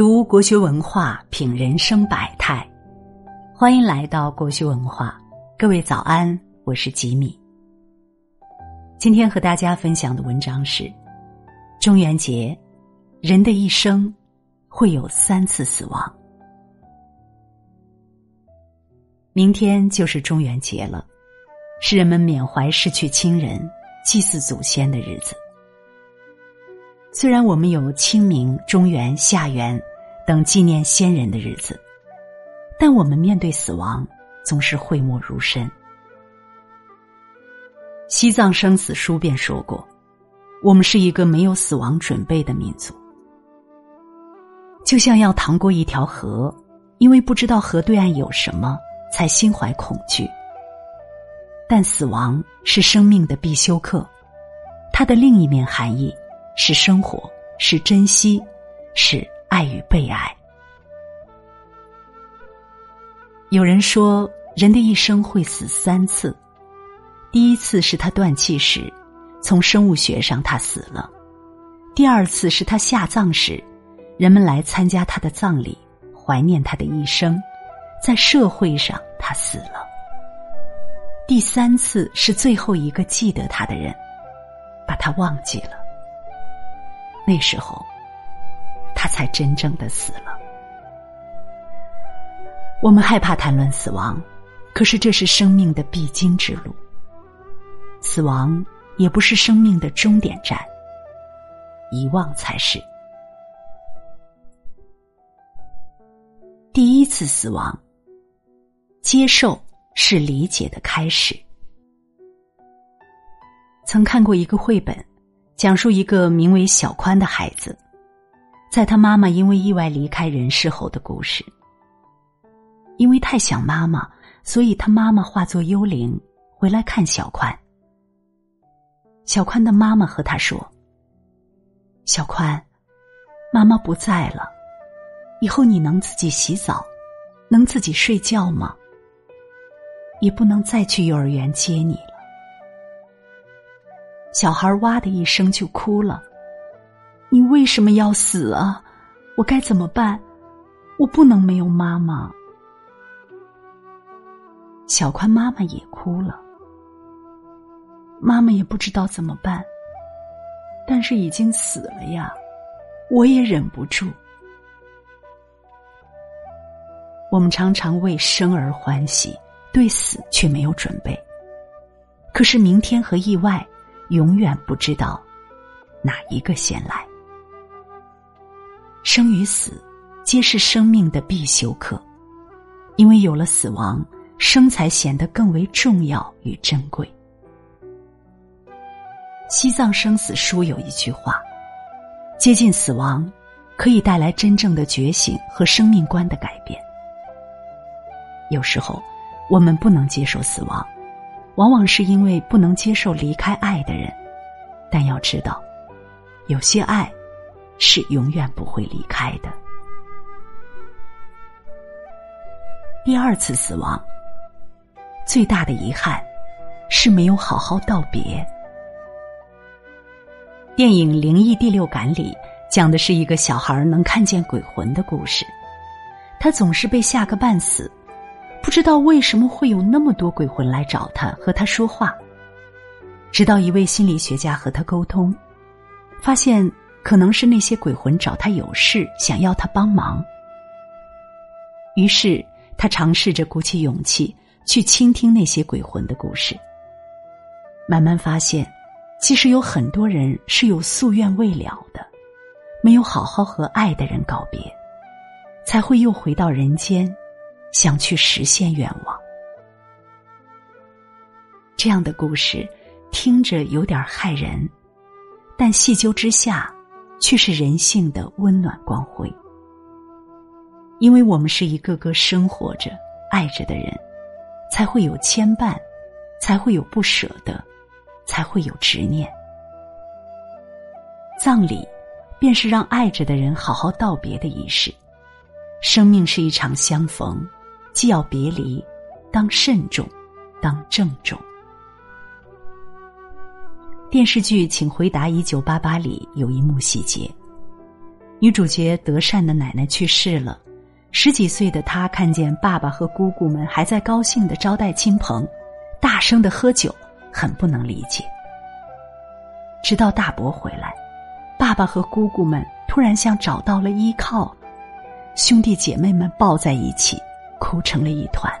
读国学文化，品人生百态。欢迎来到国学文化，各位早安，我是吉米。今天和大家分享的文章是：中元节，人的一生会有三次死亡。明天就是中元节了，是人们缅怀逝去亲人、祭祀祖先的日子。虽然我们有清明、中元、下元。等纪念先人的日子，但我们面对死亡总是讳莫如深。西藏生死书便说过：“我们是一个没有死亡准备的民族，就像要趟过一条河，因为不知道河对岸有什么，才心怀恐惧。但死亡是生命的必修课，它的另一面含义是生活，是珍惜，是。”爱与被爱。有人说，人的一生会死三次。第一次是他断气时，从生物学上他死了；第二次是他下葬时，人们来参加他的葬礼，怀念他的一生，在社会上他死了；第三次是最后一个记得他的人，把他忘记了。那时候。他才真正的死了。我们害怕谈论死亡，可是这是生命的必经之路。死亡也不是生命的终点站，遗忘才是。第一次死亡，接受是理解的开始。曾看过一个绘本，讲述一个名为小宽的孩子。在他妈妈因为意外离开人世后的故事，因为太想妈妈，所以他妈妈化作幽灵回来看小宽。小宽的妈妈和他说：“小宽，妈妈不在了，以后你能自己洗澡，能自己睡觉吗？也不能再去幼儿园接你了。”小孩哇的一声就哭了。你为什么要死啊？我该怎么办？我不能没有妈妈。小宽妈妈也哭了，妈妈也不知道怎么办，但是已经死了呀，我也忍不住。我们常常为生而欢喜，对死却没有准备。可是明天和意外，永远不知道哪一个先来。生与死，皆是生命的必修课，因为有了死亡，生才显得更为重要与珍贵。西藏生死书有一句话：“接近死亡，可以带来真正的觉醒和生命观的改变。”有时候，我们不能接受死亡，往往是因为不能接受离开爱的人。但要知道，有些爱。是永远不会离开的。第二次死亡，最大的遗憾是没有好好道别。电影《灵异第六感》里讲的是一个小孩能看见鬼魂的故事，他总是被吓个半死，不知道为什么会有那么多鬼魂来找他和他说话。直到一位心理学家和他沟通，发现。可能是那些鬼魂找他有事，想要他帮忙。于是他尝试着鼓起勇气去倾听那些鬼魂的故事。慢慢发现，其实有很多人是有夙愿未了的，没有好好和爱的人告别，才会又回到人间，想去实现愿望。这样的故事听着有点骇人，但细究之下。却是人性的温暖光辉，因为我们是一个个生活着、爱着的人，才会有牵绊，才会有不舍得，才会有执念。葬礼，便是让爱着的人好好道别的仪式。生命是一场相逢，既要别离，当慎重，当郑重。电视剧《请回答一九八八》里有一幕细节：女主角德善的奶奶去世了，十几岁的她看见爸爸和姑姑们还在高兴的招待亲朋，大声的喝酒，很不能理解。直到大伯回来，爸爸和姑姑们突然像找到了依靠，兄弟姐妹们抱在一起，哭成了一团。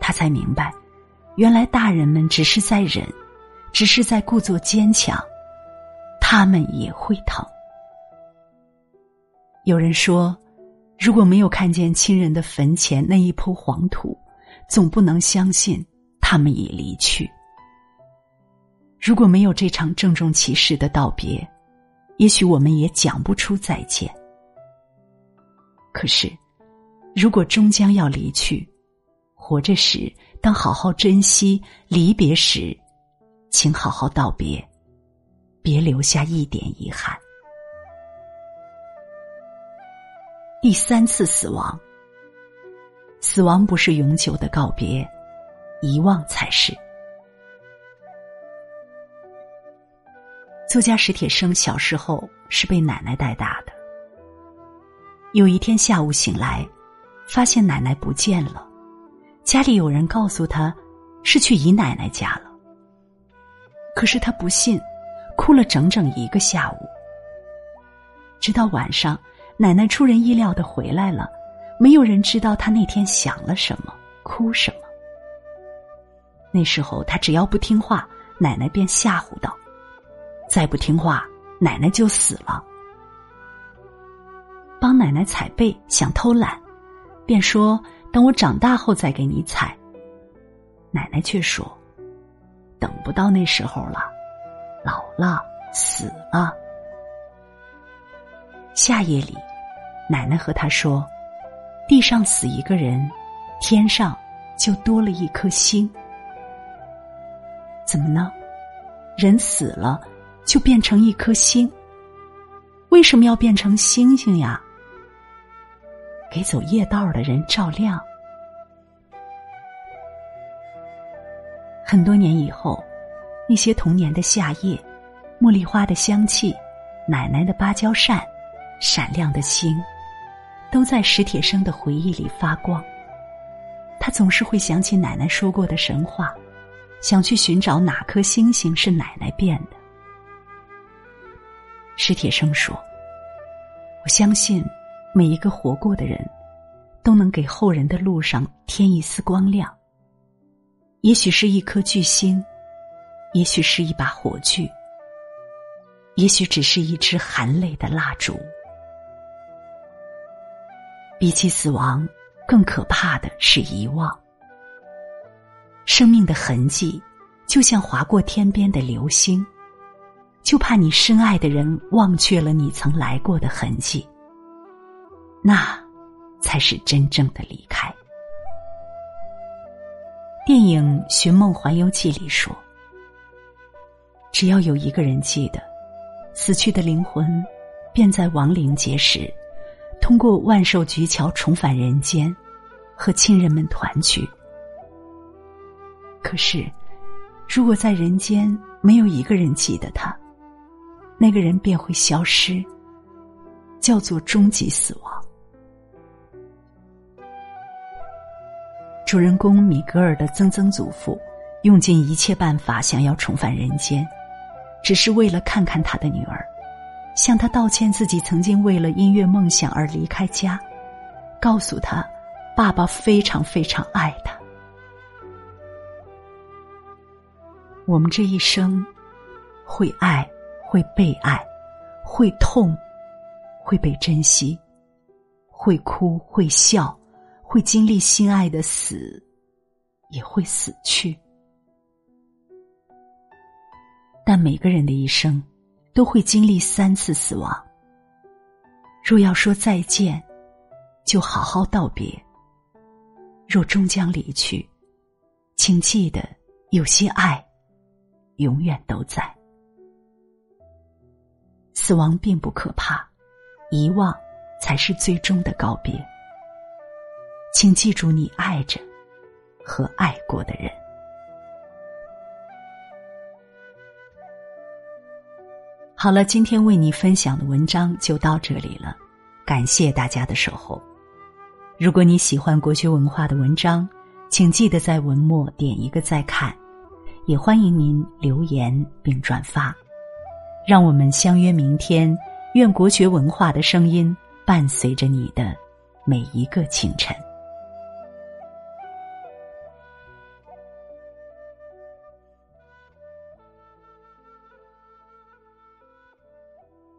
他才明白，原来大人们只是在忍，只是在故作坚强，他们也会疼。有人说，如果没有看见亲人的坟前那一铺黄土，总不能相信他们已离去。如果没有这场郑重其事的道别，也许我们也讲不出再见。可是，如果终将要离去，活着时当好好珍惜；离别时，请好好道别，别留下一点遗憾。第三次死亡，死亡不是永久的告别，遗忘才是。作家史铁生小时候是被奶奶带大的。有一天下午醒来，发现奶奶不见了，家里有人告诉他，是去姨奶奶家了。可是他不信，哭了整整一个下午，直到晚上。奶奶出人意料的回来了，没有人知道她那天想了什么，哭什么。那时候她只要不听话，奶奶便吓唬道：“再不听话，奶奶就死了。”帮奶奶踩背，想偷懒，便说：“等我长大后再给你踩。”奶奶却说：“等不到那时候了，老了，死了。”夏夜里。奶奶和他说：“地上死一个人，天上就多了一颗星。怎么呢？人死了就变成一颗星？为什么要变成星星呀？给走夜道的人照亮。很多年以后，那些童年的夏夜，茉莉花的香气，奶奶的芭蕉扇，闪亮的星。”都在史铁生的回忆里发光。他总是会想起奶奶说过的神话，想去寻找哪颗星星是奶奶变的。史铁生说：“我相信每一个活过的人，都能给后人的路上添一丝光亮。也许是一颗巨星，也许是一把火炬，也许只是一支含泪的蜡烛。”比起死亡，更可怕的是遗忘。生命的痕迹，就像划过天边的流星，就怕你深爱的人忘却了你曾来过的痕迹，那才是真正的离开。电影《寻梦环游记》里说：“只要有一个人记得，死去的灵魂便在亡灵节时。”通过万寿菊桥重返人间，和亲人们团聚。可是，如果在人间没有一个人记得他，那个人便会消失，叫做终极死亡。主人公米格尔的曾曾祖父用尽一切办法想要重返人间，只是为了看看他的女儿。向他道歉，自己曾经为了音乐梦想而离开家，告诉他，爸爸非常非常爱他。我们这一生，会爱，会被爱，会痛，会被珍惜，会哭，会笑，会经历心爱的死，也会死去。但每个人的一生。都会经历三次死亡。若要说再见，就好好道别；若终将离去，请记得有些爱永远都在。死亡并不可怕，遗忘才是最终的告别。请记住你爱着和爱过的人。好了，今天为你分享的文章就到这里了，感谢大家的守候。如果你喜欢国学文化的文章，请记得在文末点一个再看，也欢迎您留言并转发。让我们相约明天，愿国学文化的声音伴随着你的每一个清晨。